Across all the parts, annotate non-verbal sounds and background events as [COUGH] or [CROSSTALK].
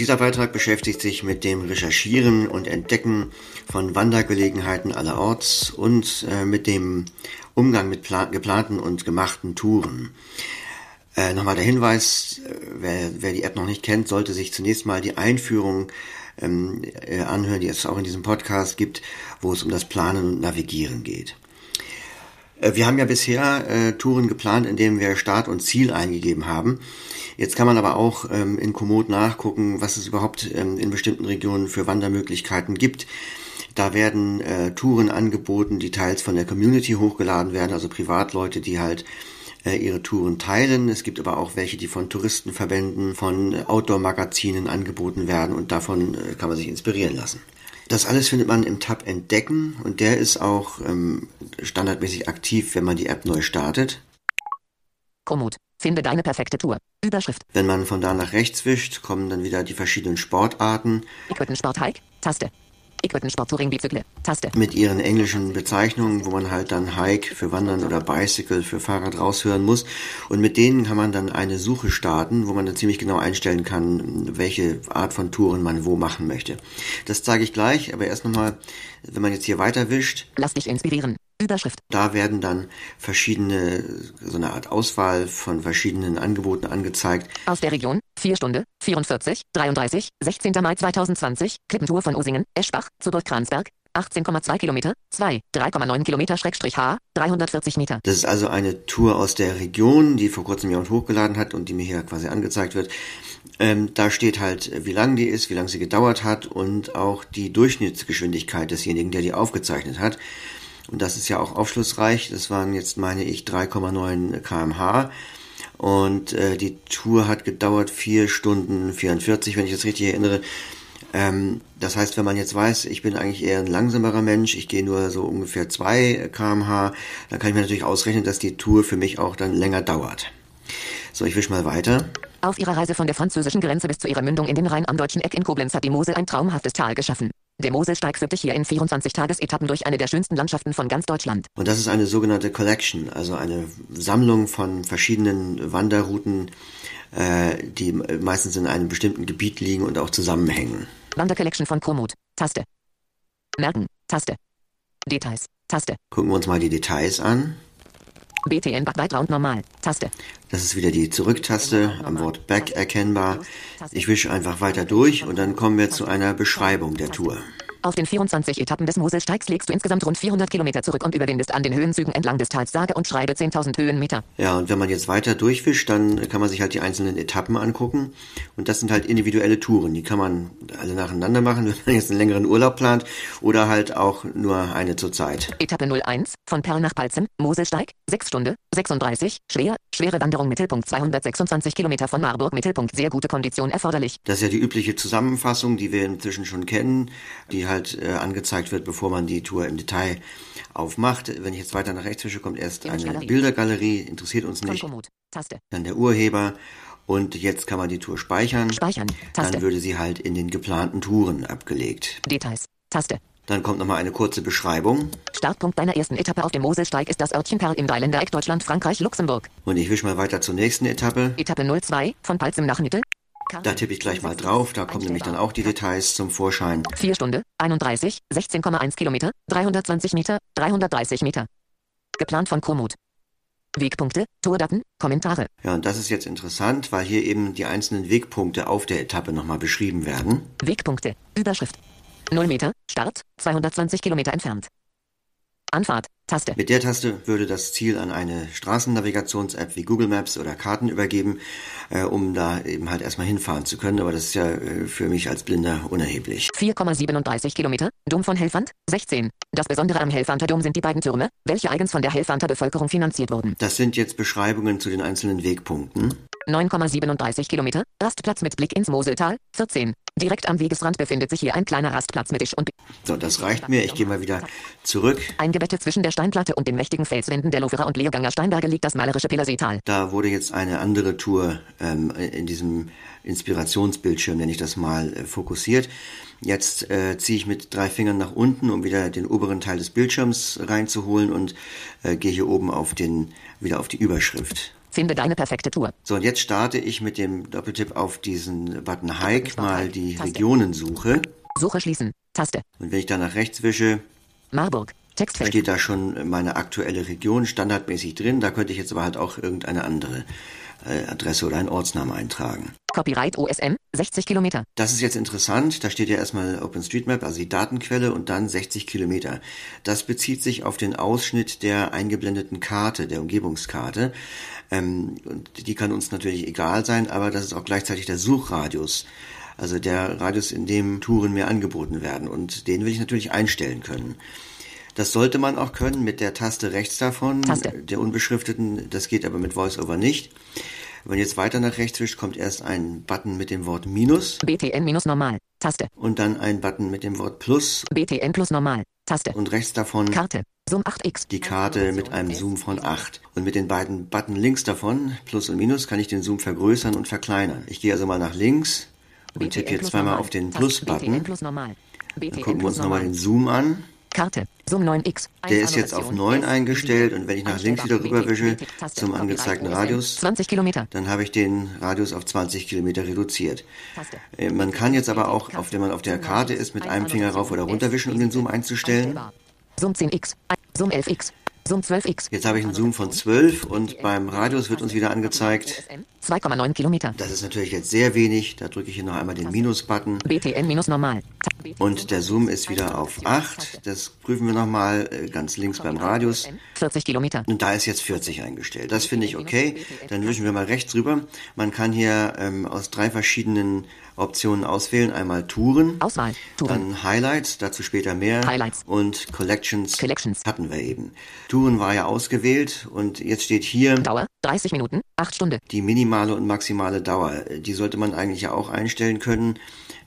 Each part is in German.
dieser Beitrag beschäftigt sich mit dem Recherchieren und Entdecken von Wandergelegenheiten allerorts und äh, mit dem Umgang mit geplanten und gemachten Touren. Äh, Nochmal der Hinweis, äh, wer, wer die App noch nicht kennt, sollte sich zunächst mal die Einführung ähm, äh, anhören, die es auch in diesem Podcast gibt, wo es um das Planen und Navigieren geht. Äh, wir haben ja bisher Touren geplant, indem wir Start und Ziel eingegeben haben. Jetzt kann man aber auch ähm, in Komoot nachgucken, was es überhaupt ähm, in bestimmten Regionen für Wandermöglichkeiten gibt. Da werden äh, Touren angeboten, die teils von der Community hochgeladen werden, also Privatleute, die halt äh, ihre Touren teilen. Es gibt aber auch welche, die von Touristenverbänden, von Outdoor-Magazinen angeboten werden und davon äh, kann man sich inspirieren lassen. Das alles findet man im Tab Entdecken und der ist auch ähm, standardmäßig aktiv, wenn man die App neu startet. Komoot. Finde deine perfekte Tour. Überschrift. Wenn man von da nach rechts wischt, kommen dann wieder die verschiedenen Sportarten. Sport Hike. Taste. Sport Touring Bizykle. Taste. Mit ihren englischen Bezeichnungen, wo man halt dann Hike für Wandern oder Bicycle für Fahrrad raushören muss. Und mit denen kann man dann eine Suche starten, wo man dann ziemlich genau einstellen kann, welche Art von Touren man wo machen möchte. Das zeige ich gleich, aber erst nochmal, wenn man jetzt hier weiter wischt. Lass dich inspirieren. Überschrift. Da werden dann verschiedene, so eine Art Auswahl von verschiedenen Angeboten angezeigt. Aus der Region, 4 Stunde, 44, 33, 16. Mai 2020, Klippentour von Usingen, Eschbach, zu Burg-Kransberg, 18,2 Kilometer, 2, 3,9 Kilometer Schrägstrich H, 340 Meter. Das ist also eine Tour aus der Region, die vor kurzem jemand hochgeladen hat und die mir hier quasi angezeigt wird. Ähm, da steht halt, wie lang die ist, wie lange sie gedauert hat und auch die Durchschnittsgeschwindigkeit desjenigen, der die aufgezeichnet hat. Und das ist ja auch aufschlussreich. Das waren jetzt, meine ich, 3,9 kmh. Und äh, die Tour hat gedauert 4 Stunden 44, wenn ich das richtig erinnere. Ähm, das heißt, wenn man jetzt weiß, ich bin eigentlich eher ein langsamerer Mensch, ich gehe nur so ungefähr 2 kmh, dann kann ich mir natürlich ausrechnen, dass die Tour für mich auch dann länger dauert. So, ich wisch mal weiter. Auf ihrer Reise von der französischen Grenze bis zu ihrer Mündung in den Rhein am deutschen Eck in Koblenz hat die Mosel ein traumhaftes Tal geschaffen. Der Moselsteig führt dich hier in 24 Tagesetappen durch eine der schönsten Landschaften von ganz Deutschland. Und das ist eine sogenannte Collection, also eine Sammlung von verschiedenen Wanderrouten, äh, die meistens in einem bestimmten Gebiet liegen und auch zusammenhängen. Wandercollection von Komoot. Taste. Merken. Taste. Details. Taste. Gucken wir uns mal die Details an. BTN Background normal. Taste. Das ist wieder die Zurücktaste am Wort Back erkennbar. Ich wische einfach weiter durch und dann kommen wir zu einer Beschreibung der Tour. Auf den 24 Etappen des Moselsteigs legst du insgesamt rund 400 Kilometer zurück und überwindest an den Höhenzügen entlang des Tals sage und schreibe 10.000 Höhenmeter. Ja, und wenn man jetzt weiter durchwischt, dann kann man sich halt die einzelnen Etappen angucken. Und das sind halt individuelle Touren. Die kann man alle nacheinander machen, [LAUGHS] wenn man jetzt einen längeren Urlaub plant oder halt auch nur eine zur Zeit. Etappe 01 von Perl nach Palzen, Moselsteig, 6 Stunde, 36, schwer, schwere Wanderung Mittelpunkt 226 Kilometer von Marburg Mittelpunkt, sehr gute Kondition erforderlich. Das ist ja die übliche Zusammenfassung, die wir inzwischen schon kennen, die halt äh, angezeigt wird, bevor man die Tour im Detail aufmacht. Wenn ich jetzt weiter nach rechts wische, kommt erst eine Bildergalerie, interessiert uns nicht. Taste. Dann der Urheber. Und jetzt kann man die Tour speichern. Speichern. Taste. Dann würde sie halt in den geplanten Touren abgelegt. Details. Taste. Dann kommt nochmal eine kurze Beschreibung. Startpunkt deiner ersten Etappe auf dem Moselsteig ist das Örtchen Perl im Dreiländereck Deutschland, Frankreich, Luxemburg. Und ich wische mal weiter zur nächsten Etappe. Etappe 02 von Palzim nach Nittel. Da tippe ich gleich mal drauf, da kommen nämlich dann auch die Details zum Vorschein. 4 Stunde, 31, 16,1 Kilometer, 320 Meter, 330 Meter. Geplant von Komoot. Wegpunkte, Tourdaten, Kommentare. Ja, und das ist jetzt interessant, weil hier eben die einzelnen Wegpunkte auf der Etappe nochmal beschrieben werden. Wegpunkte, Überschrift. 0 Meter, Start, 220 Kilometer entfernt. Anfahrt, Taste. Mit der Taste würde das Ziel an eine Straßennavigations-App wie Google Maps oder Karten übergeben, äh, um da eben halt erstmal hinfahren zu können. Aber das ist ja äh, für mich als Blinder unerheblich. 4,37 Kilometer, Dom von Helfand, 16. Das Besondere am Helfanter Dom sind die beiden Türme, welche eigens von der Helfanter Bevölkerung finanziert wurden. Das sind jetzt Beschreibungen zu den einzelnen Wegpunkten. 9,37 Kilometer, Rastplatz mit Blick ins Moseltal, 14. Direkt am Wegesrand befindet sich hier ein kleiner Rastplatz mit Tisch und... So, das reicht mir. Ich gehe mal wieder zurück. Eingebettet zwischen der Steinplatte und den mächtigen Felswänden der Loferer und Leoganger Steinberge liegt das malerische Pillerseetal. Da wurde jetzt eine andere Tour ähm, in diesem Inspirationsbildschirm, nenne ich das mal, äh, fokussiert. Jetzt äh, ziehe ich mit drei Fingern nach unten, um wieder den oberen Teil des Bildschirms reinzuholen und äh, gehe hier oben auf den, wieder auf die Überschrift. Finde deine perfekte Tour. So, und jetzt starte ich mit dem Doppeltipp auf diesen Button Hike mal die Taste. Regionensuche. Suche schließen. Taste. Und wenn ich dann nach rechts wische, Marburg. Textfeld. steht da schon meine aktuelle Region standardmäßig drin. Da könnte ich jetzt aber halt auch irgendeine andere Adresse oder einen Ortsnamen eintragen. Copyright OSM. 60 Kilometer. Das ist jetzt interessant. Da steht ja erstmal OpenStreetMap, also die Datenquelle und dann 60 Kilometer. Das bezieht sich auf den Ausschnitt der eingeblendeten Karte, der Umgebungskarte. Ähm, und die kann uns natürlich egal sein, aber das ist auch gleichzeitig der Suchradius. Also der Radius, in dem Touren mir angeboten werden. Und den will ich natürlich einstellen können. Das sollte man auch können mit der Taste rechts davon, Taste. der unbeschrifteten. Das geht aber mit VoiceOver nicht. Wenn jetzt weiter nach rechts wischt, kommt erst ein Button mit dem Wort Minus BTN minus normal. Taste. und dann ein Button mit dem Wort Plus BTN plus normal. Taste. und rechts davon Karte. Zoom 8x. die Karte mit einem Zoom von 8. Und mit den beiden Button links davon, Plus und Minus, kann ich den Zoom vergrößern und verkleinern. Ich gehe also mal nach links und tippe hier zweimal auf den. Plus-Button. Plus. Dann gucken wir uns nochmal den Zoom an. Karte. Zoom 9x. Der ist jetzt auf 9 eingestellt und wenn ich nach links wieder rüberwische zum angezeigten Radius, 20 Kilometer. dann habe ich den Radius auf 20 Kilometer reduziert. Äh, Man kann jetzt aber auch, auf wenn man auf der Karte ist, mit einem Finger rauf oder runter wischen, um den Zoom einzustellen. Zoom 10x. Zoom 11x. Zoom 12x. Jetzt habe ich einen Zoom von 12 und beim Radius wird uns wieder angezeigt, 2,9 Kilometer. das ist natürlich jetzt sehr wenig, da drücke ich hier noch einmal den Minus-Button BTN minus normal. Und der Zoom ist wieder auf 8. Das prüfen wir nochmal äh, ganz links beim Radius. 40 Kilometer. Und da ist jetzt 40 eingestellt. Das finde ich okay. Dann wischen wir mal rechts rüber. Man kann hier ähm, aus drei verschiedenen Optionen auswählen. Einmal Touren, Auswahl. Touren. dann Highlights, dazu später mehr. Highlights. Und Collections, Collections. hatten wir eben. Touren war ja ausgewählt und jetzt steht hier Dauer 30 Minuten, 8 Stunden. die minimale und maximale Dauer. Die sollte man eigentlich ja auch einstellen können,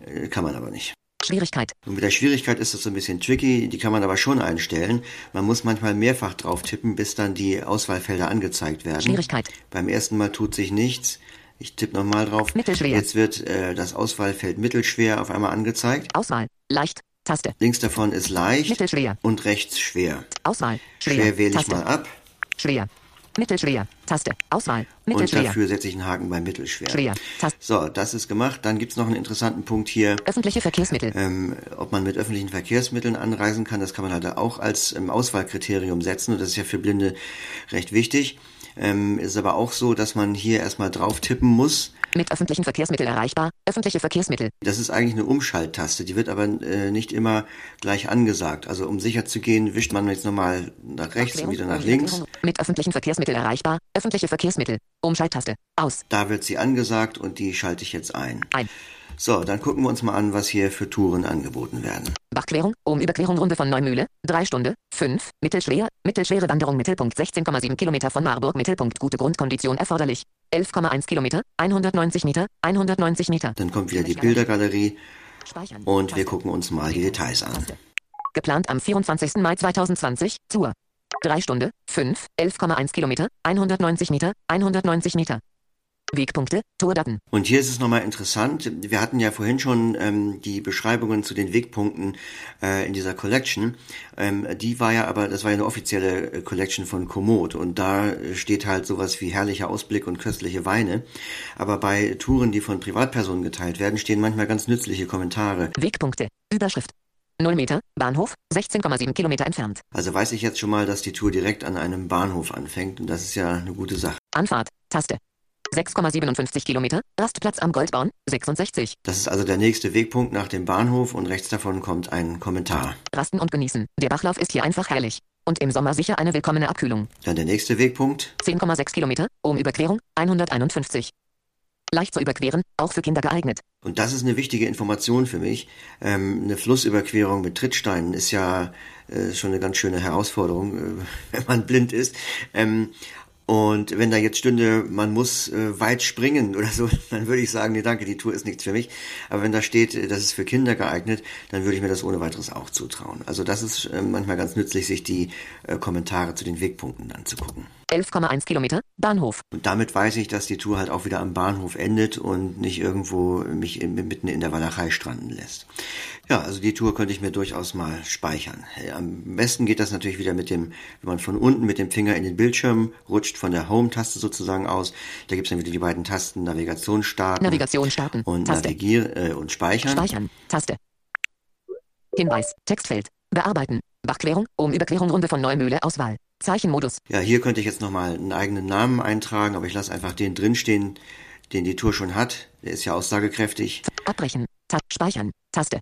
äh, kann man aber nicht. Schwierigkeit. Und mit der Schwierigkeit ist das so ein bisschen tricky, die kann man aber schon einstellen. Man muss manchmal mehrfach drauf tippen, bis dann die Auswahlfelder angezeigt werden. Schwierigkeit. Beim ersten Mal tut sich nichts. Ich tippe nochmal drauf. Mittelschwer. Jetzt wird äh, das Auswahlfeld mittelschwer auf einmal angezeigt. Auswahl. Leicht. Taste. Links davon ist leicht Mittelschwer. und rechts schwer. Auswahl. Schwer. Schwer wähle ich Taste. mal ab Schwer. Mittelschwer. Taste. Auswahl. und Mittelschwer. dafür setze ich einen Haken bei mittelschwer. Schwer. Taste. So, das ist gemacht. Dann gibt's noch einen interessanten Punkt hier. Öffentliche Verkehrsmittel. Ähm, ob man mit öffentlichen Verkehrsmitteln anreisen kann, das kann man halt auch als ähm, Auswahlkriterium setzen und das ist ja für Blinde recht wichtig. Ähm, ist aber auch so, dass man hier erstmal drauf tippen muss. Mit öffentlichen Verkehrsmitteln erreichbar. Öffentliche Verkehrsmittel. Das ist eigentlich eine Umschalttaste, die wird aber äh, nicht immer gleich angesagt. Also um sicher zu gehen, wischt man jetzt nochmal nach rechts und wieder nach links. Mit öffentlichen Verkehrsmitteln erreichbar. Öffentliche Verkehrsmittel. Umschalttaste. Aus. Da wird sie angesagt und die schalte ich jetzt ein. Ein. So, dann gucken wir uns mal an, was hier für Touren angeboten werden. Bachquerung, Umüberquerung Runde von Neumühle, 3 Stunde, 5, mittelschwer, mittelschwere Wanderung Mittelpunkt 16,7 Kilometer von Marburg Mittelpunkt gute Grundkondition erforderlich, 11,1 Kilometer, 190 Meter, 190 Meter. Dann kommt wieder die Bildergalerie und wir gucken uns mal die Details an. Geplant am 24. Mai 2020, zur 3 Stunde, 5, 11,1 Kilometer, 190 Meter, 190 Meter. Wegpunkte, Tourdaten. Und hier ist es nochmal interessant. Wir hatten ja vorhin schon ähm, die Beschreibungen zu den Wegpunkten äh, in dieser Collection. Ähm, die war ja aber, das war ja eine offizielle äh, Collection von Komoot und da äh, steht halt sowas wie herrlicher Ausblick und köstliche Weine. Aber bei Touren, die von Privatpersonen geteilt werden, stehen manchmal ganz nützliche Kommentare. Wegpunkte, Überschrift. 0 Meter, Bahnhof, 16,7 Kilometer entfernt. Also weiß ich jetzt schon mal, dass die Tour direkt an einem Bahnhof anfängt und das ist ja eine gute Sache. Anfahrt, Taste. 6,57 Kilometer, Rastplatz am Goldbaum, 66. Das ist also der nächste Wegpunkt nach dem Bahnhof und rechts davon kommt ein Kommentar. Rasten und genießen. Der Bachlauf ist hier einfach herrlich. Und im Sommer sicher eine willkommene Abkühlung. Dann der nächste Wegpunkt. 10,6 Kilometer, Umüberquerung, 151. Leicht zu überqueren, auch für Kinder geeignet. Und das ist eine wichtige Information für mich. Ähm, eine Flussüberquerung mit Trittsteinen ist ja äh, schon eine ganz schöne Herausforderung, äh, [LAUGHS] wenn man blind ist. Ähm, und wenn da jetzt stünde, man muss äh, weit springen oder so, [LAUGHS] dann würde ich sagen, nee, danke, die Tour ist nichts für mich. Aber wenn da steht, äh, das ist für Kinder geeignet, dann würde ich mir das ohne weiteres auch zutrauen. Also das ist äh, manchmal ganz nützlich, sich die äh, Kommentare zu den Wegpunkten anzugucken. 11,1 Kilometer, Bahnhof. Und damit weiß ich, dass die Tour halt auch wieder am Bahnhof endet und nicht irgendwo mich in, mitten in der Walachei stranden lässt. Ja, also die Tour könnte ich mir durchaus mal speichern. Am besten geht das natürlich wieder mit dem, wenn man von unten mit dem Finger in den Bildschirm rutscht, von der Home-Taste sozusagen aus. Da gibt's dann wieder die beiden Tasten Navigation starten. Navigation starten. Und Taste. Navigier äh, und speichern. Speichern. Taste. Hinweis. Textfeld. Bearbeiten. Bachquerung. Um Überquerung Runde von Neumühle. Auswahl. Zeichenmodus. Ja, hier könnte ich jetzt nochmal einen eigenen Namen eintragen, aber ich lasse einfach den drinstehen, den die Tour schon hat. Der ist ja aussagekräftig. Abbrechen. Ta Speichern. Taste.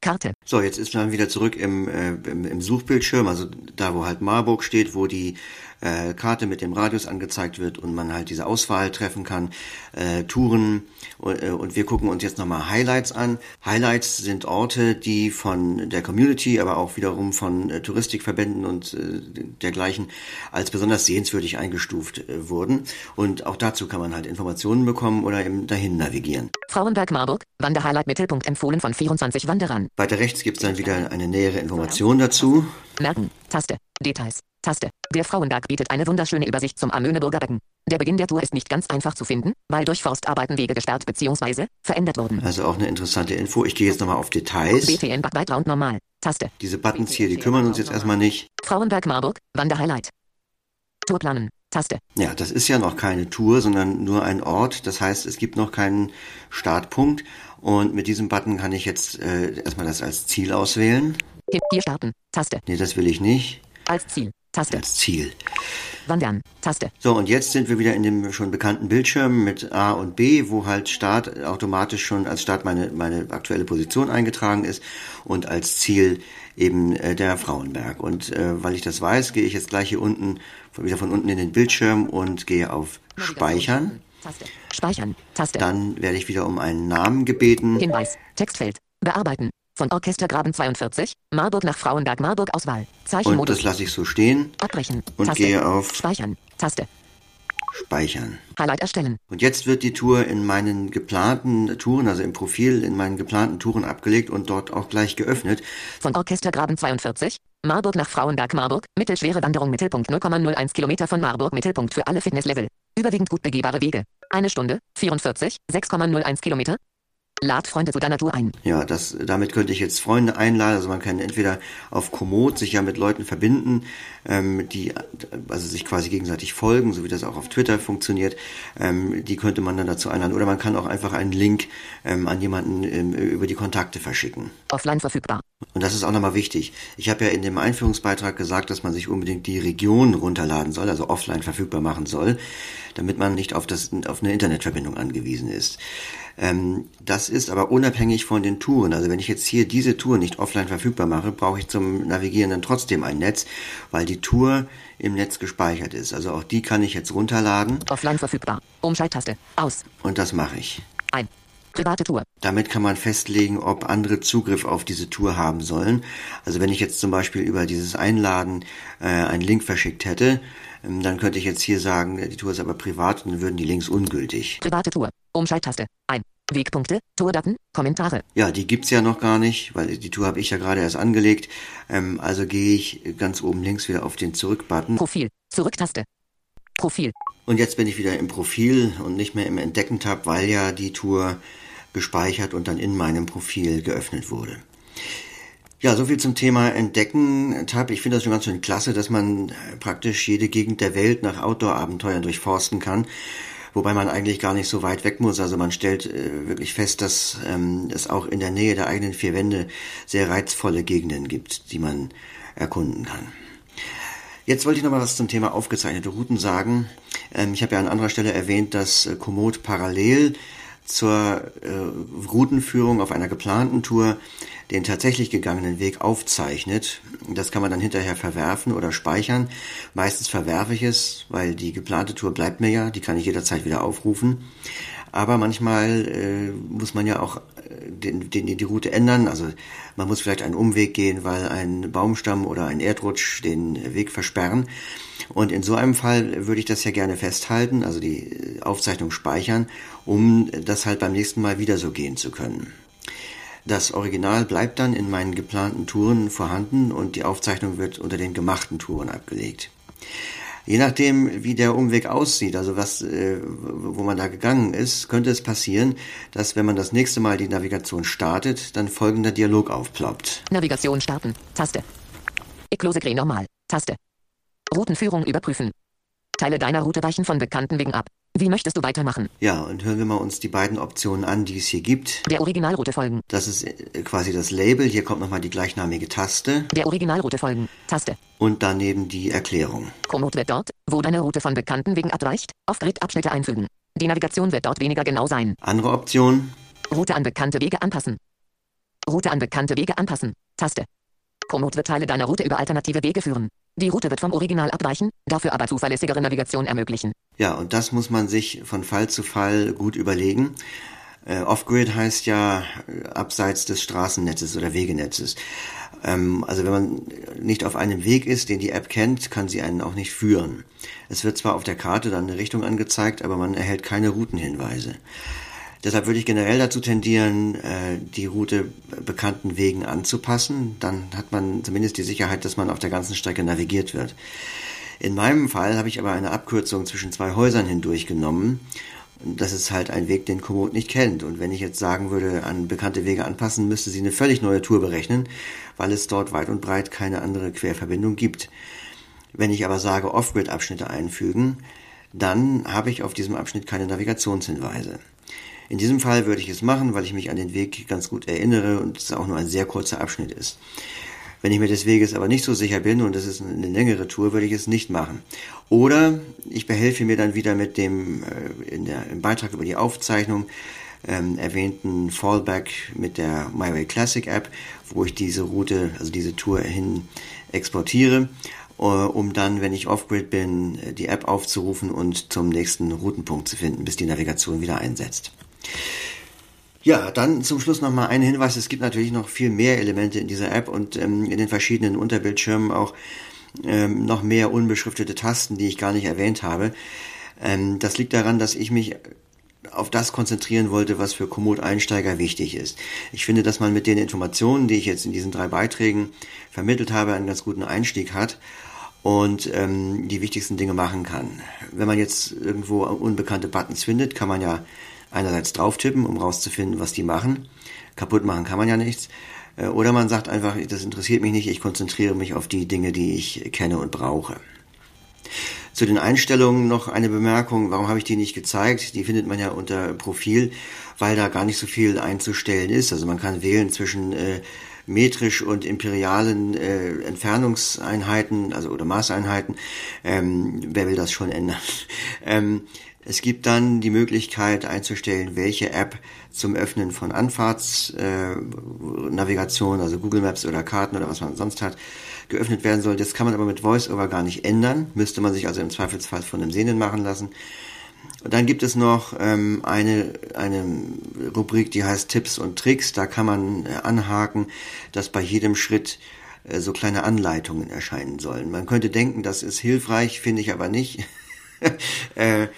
Karte. So, jetzt ist man wieder zurück im, äh, im, im Suchbildschirm, also da, wo halt Marburg steht, wo die äh, Karte mit dem Radius angezeigt wird und man halt diese Auswahl treffen kann, äh, Touren und, äh, und wir gucken uns jetzt nochmal Highlights an. Highlights sind Orte, die von der Community, aber auch wiederum von äh, Touristikverbänden und äh, dergleichen als besonders sehenswürdig eingestuft äh, wurden und auch dazu kann man halt Informationen bekommen oder eben dahin navigieren. Frauenberg Marburg. Wanderhighlight Mittelpunkt empfohlen von 24 Wanderern. Weiter rechts gibt's dann wieder eine nähere Information dazu. Merken. Taste. Details. Taste. Der Frauenberg bietet eine wunderschöne Übersicht zum Amöneburger Becken. Der Beginn der Tour ist nicht ganz einfach zu finden, weil durch Forstarbeiten Wege gesperrt bzw. verändert wurden. Also auch eine interessante Info. Ich gehe jetzt nochmal auf Details. BTN Background normal. Taste. Diese Buttons hier, die kümmern uns jetzt erstmal nicht. Frauenberg Marburg. Wanderhighlight. Tourplanen. Taste. Ja, das ist ja noch keine Tour, sondern nur ein Ort. Das heißt, es gibt noch keinen Startpunkt. Und mit diesem Button kann ich jetzt äh, erstmal das als Ziel auswählen. Hier, starten. Taste. Nee, das will ich nicht. Als Ziel. Taste. Als Ziel. Wandern. Taste. So, und jetzt sind wir wieder in dem schon bekannten Bildschirm mit A und B, wo halt Start automatisch schon als Start meine, meine aktuelle Position eingetragen ist und als Ziel eben äh, der Frauenberg. Und äh, weil ich das weiß, gehe ich jetzt gleich hier unten, wieder von unten in den Bildschirm und gehe auf Speichern. Taste. Speichern. Taste. Dann werde ich wieder um einen Namen gebeten. Hinweis. Textfeld. Bearbeiten. Von Orchestergraben 42. Marburg nach Frauenberg. Marburg Auswahl. Und das lasse ich so stehen Abbrechen. und Taste. gehe auf Speichern. Taste. Speichern. Highlight erstellen. Und jetzt wird die Tour in meinen geplanten Touren, also im Profil in meinen geplanten Touren abgelegt und dort auch gleich geöffnet. Von Orchestergraben 42. Marburg nach Frauenberg. Marburg. Mittelschwere Wanderung. Mittelpunkt 0,01 Kilometer von Marburg. Mittelpunkt für alle Fitnesslevel. Überwiegend gut begehbare Wege. Eine Stunde. 44. 6,01 Kilometer. Lad Freunde zu deiner Tour ein. Ja, das, damit könnte ich jetzt Freunde einladen. Also man kann entweder auf Komoot sich ja mit Leuten verbinden, ähm, die also sich quasi gegenseitig folgen, so wie das auch auf Twitter funktioniert. Ähm, die könnte man dann dazu einladen. Oder man kann auch einfach einen Link ähm, an jemanden ähm, über die Kontakte verschicken. Offline verfügbar. Und das ist auch nochmal wichtig. Ich habe ja in dem Einführungsbeitrag gesagt, dass man sich unbedingt die Region runterladen soll, also offline verfügbar machen soll, damit man nicht auf, das, auf eine Internetverbindung angewiesen ist. Ähm, das ist aber unabhängig von den Touren. Also wenn ich jetzt hier diese Tour nicht offline verfügbar mache, brauche ich zum Navigieren dann trotzdem ein Netz, weil die Tour im Netz gespeichert ist. Also auch die kann ich jetzt runterladen Offline verfügbar. Umschalttaste. Aus. und das mache ich. Ein. Private Tour. Damit kann man festlegen, ob andere Zugriff auf diese Tour haben sollen. Also wenn ich jetzt zum Beispiel über dieses Einladen äh, einen Link verschickt hätte, ähm, dann könnte ich jetzt hier sagen, die Tour ist aber privat und dann würden die Links ungültig. Private Tour. Umschalttaste. Ein. Wegpunkte. Tourdaten. Kommentare. Ja, die gibt's ja noch gar nicht, weil die Tour habe ich ja gerade erst angelegt. Ähm, also gehe ich ganz oben links wieder auf den Zurück-Button. Profil. Zurücktaste. Profil. Und jetzt bin ich wieder im Profil und nicht mehr im Entdecken-Tab, weil ja die Tour gespeichert und dann in meinem Profil geöffnet wurde. Ja, so viel zum Thema Entdecken-Tab. Ich finde das schon ganz schön klasse, dass man praktisch jede Gegend der Welt nach Outdoor-Abenteuern durchforsten kann. Wobei man eigentlich gar nicht so weit weg muss. Also man stellt äh, wirklich fest, dass ähm, es auch in der Nähe der eigenen vier Wände sehr reizvolle Gegenden gibt, die man erkunden kann. Jetzt wollte ich noch mal was zum Thema aufgezeichnete Routen sagen. Ähm, ich habe ja an anderer Stelle erwähnt, dass äh, Komoot parallel zur äh, Routenführung auf einer geplanten Tour den tatsächlich gegangenen Weg aufzeichnet. Das kann man dann hinterher verwerfen oder speichern. Meistens verwerfe ich es, weil die geplante Tour bleibt mir ja, die kann ich jederzeit wieder aufrufen. Aber manchmal äh, muss man ja auch den, den, die Route ändern. Also man muss vielleicht einen Umweg gehen, weil ein Baumstamm oder ein Erdrutsch den Weg versperren. Und in so einem Fall würde ich das ja gerne festhalten, also die Aufzeichnung speichern, um das halt beim nächsten Mal wieder so gehen zu können. Das Original bleibt dann in meinen geplanten Touren vorhanden und die Aufzeichnung wird unter den gemachten Touren abgelegt. Je nachdem, wie der Umweg aussieht, also was, äh, wo man da gegangen ist, könnte es passieren, dass wenn man das nächste Mal die Navigation startet, dann folgender Dialog aufploppt. Navigation starten. Taste. Eklose Grey normal. Taste. Routenführung überprüfen. Teile deiner Route weichen von bekannten Wegen ab. Wie möchtest du weitermachen? Ja, und hören wir mal uns die beiden Optionen an, die es hier gibt. Der Originalroute folgen. Das ist äh, quasi das Label. Hier kommt nochmal die gleichnamige Taste. Der Originalroute folgen. Taste. Und daneben die Erklärung. Komoot wird dort, wo deine Route von bekannten Wegen abweicht, auf Grid-Abschnitte einfügen. Die Navigation wird dort weniger genau sein. Andere Option. Route an bekannte Wege anpassen. Route an bekannte Wege anpassen. Taste. Komoot wird Teile deiner Route über alternative Wege führen. Die Route wird vom Original abweichen, dafür aber zuverlässigere Navigation ermöglichen. Ja, und das muss man sich von Fall zu Fall gut überlegen. Äh, Off-Grid heißt ja äh, abseits des Straßennetzes oder Wegenetzes. Ähm, also wenn man nicht auf einem Weg ist, den die App kennt, kann sie einen auch nicht führen. Es wird zwar auf der Karte dann eine Richtung angezeigt, aber man erhält keine Routenhinweise. Deshalb würde ich generell dazu tendieren, äh, die Route bekannten Wegen anzupassen. Dann hat man zumindest die Sicherheit, dass man auf der ganzen Strecke navigiert wird. In meinem Fall habe ich aber eine Abkürzung zwischen zwei Häusern hindurch genommen. Das ist halt ein Weg, den Komoot nicht kennt. Und wenn ich jetzt sagen würde, an bekannte Wege anpassen, müsste sie eine völlig neue Tour berechnen, weil es dort weit und breit keine andere Querverbindung gibt. Wenn ich aber sage, Off-Grid-Abschnitte einfügen, dann habe ich auf diesem Abschnitt keine Navigationshinweise. In diesem Fall würde ich es machen, weil ich mich an den Weg ganz gut erinnere und es auch nur ein sehr kurzer Abschnitt ist. Wenn ich mir des Weges aber nicht so sicher bin und es ist eine längere Tour, würde ich es nicht machen. Oder ich behelfe mir dann wieder mit dem äh, in der, im Beitrag über die Aufzeichnung ähm, erwähnten Fallback mit der MyWay Classic App, wo ich diese Route, also diese Tour hin exportiere, äh, um dann, wenn ich off-grid bin, die App aufzurufen und zum nächsten Routenpunkt zu finden, bis die Navigation wieder einsetzt. Ja, dann zum Schluss nochmal ein Hinweis. Es gibt natürlich noch viel mehr Elemente in dieser App und ähm, in den verschiedenen Unterbildschirmen auch ähm, noch mehr unbeschriftete Tasten, die ich gar nicht erwähnt habe. Ähm, das liegt daran, dass ich mich auf das konzentrieren wollte, was für Komoot-Einsteiger wichtig ist. Ich finde, dass man mit den Informationen, die ich jetzt in diesen drei Beiträgen vermittelt habe, einen ganz guten Einstieg hat und ähm, die wichtigsten Dinge machen kann. Wenn man jetzt irgendwo unbekannte Buttons findet, kann man ja einerseits drauf tippen, um rauszufinden, was die machen. Kaputt machen kann man ja nichts. Äh, oder man sagt einfach, das interessiert mich nicht, ich konzentriere mich auf die Dinge, die ich kenne und brauche. Zu den Einstellungen noch eine Bemerkung, warum habe ich die nicht gezeigt? Die findet man ja unter Profil, weil da gar nicht so viel einzustellen ist. Also man kann wählen zwischen äh, metrisch und imperialen äh, Entfernungseinheiten, also oder Maßeinheiten. Ähm, wer will das schon ändern? [LAUGHS] ähm, es gibt dann die Möglichkeit einzustellen, welche App zum Öffnen von Anfahrtsnavigation, äh, also Google Maps oder Karten oder was man sonst hat, geöffnet werden soll. Das kann man aber mit VoiceOver gar nicht ändern. Müsste man sich also im Zweifelsfall von einem Sehenden machen lassen. Und dann gibt es noch ähm, eine, eine Rubrik, die heißt Tipps und Tricks. Da kann man äh, anhaken, dass bei jedem Schritt äh, so kleine Anleitungen erscheinen sollen. Man könnte denken, das ist hilfreich, finde ich aber nicht. [LAUGHS] äh,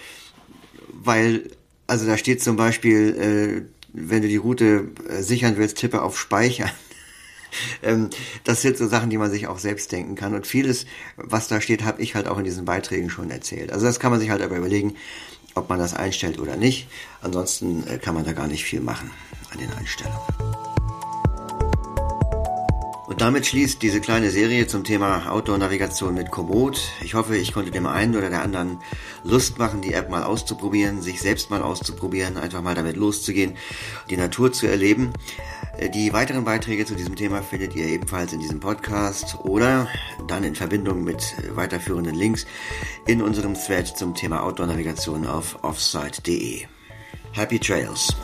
weil, also da steht zum Beispiel, äh, wenn du die Route äh, sichern willst, tippe auf Speichern. [LAUGHS] ähm, das sind so Sachen, die man sich auch selbst denken kann. Und vieles, was da steht, habe ich halt auch in diesen Beiträgen schon erzählt. Also das kann man sich halt aber überlegen, ob man das einstellt oder nicht. Ansonsten äh, kann man da gar nicht viel machen an den Einstellungen. Und damit schließt diese kleine Serie zum Thema Outdoor-Navigation mit Komoot. Ich hoffe, ich konnte dem einen oder der anderen Lust machen, die App mal auszuprobieren, sich selbst mal auszuprobieren, einfach mal damit loszugehen, die Natur zu erleben. Die weiteren Beiträge zu diesem Thema findet ihr ebenfalls in diesem Podcast oder dann in Verbindung mit weiterführenden Links in unserem Thread zum Thema Outdoor-Navigation auf offsite.de. Happy Trails!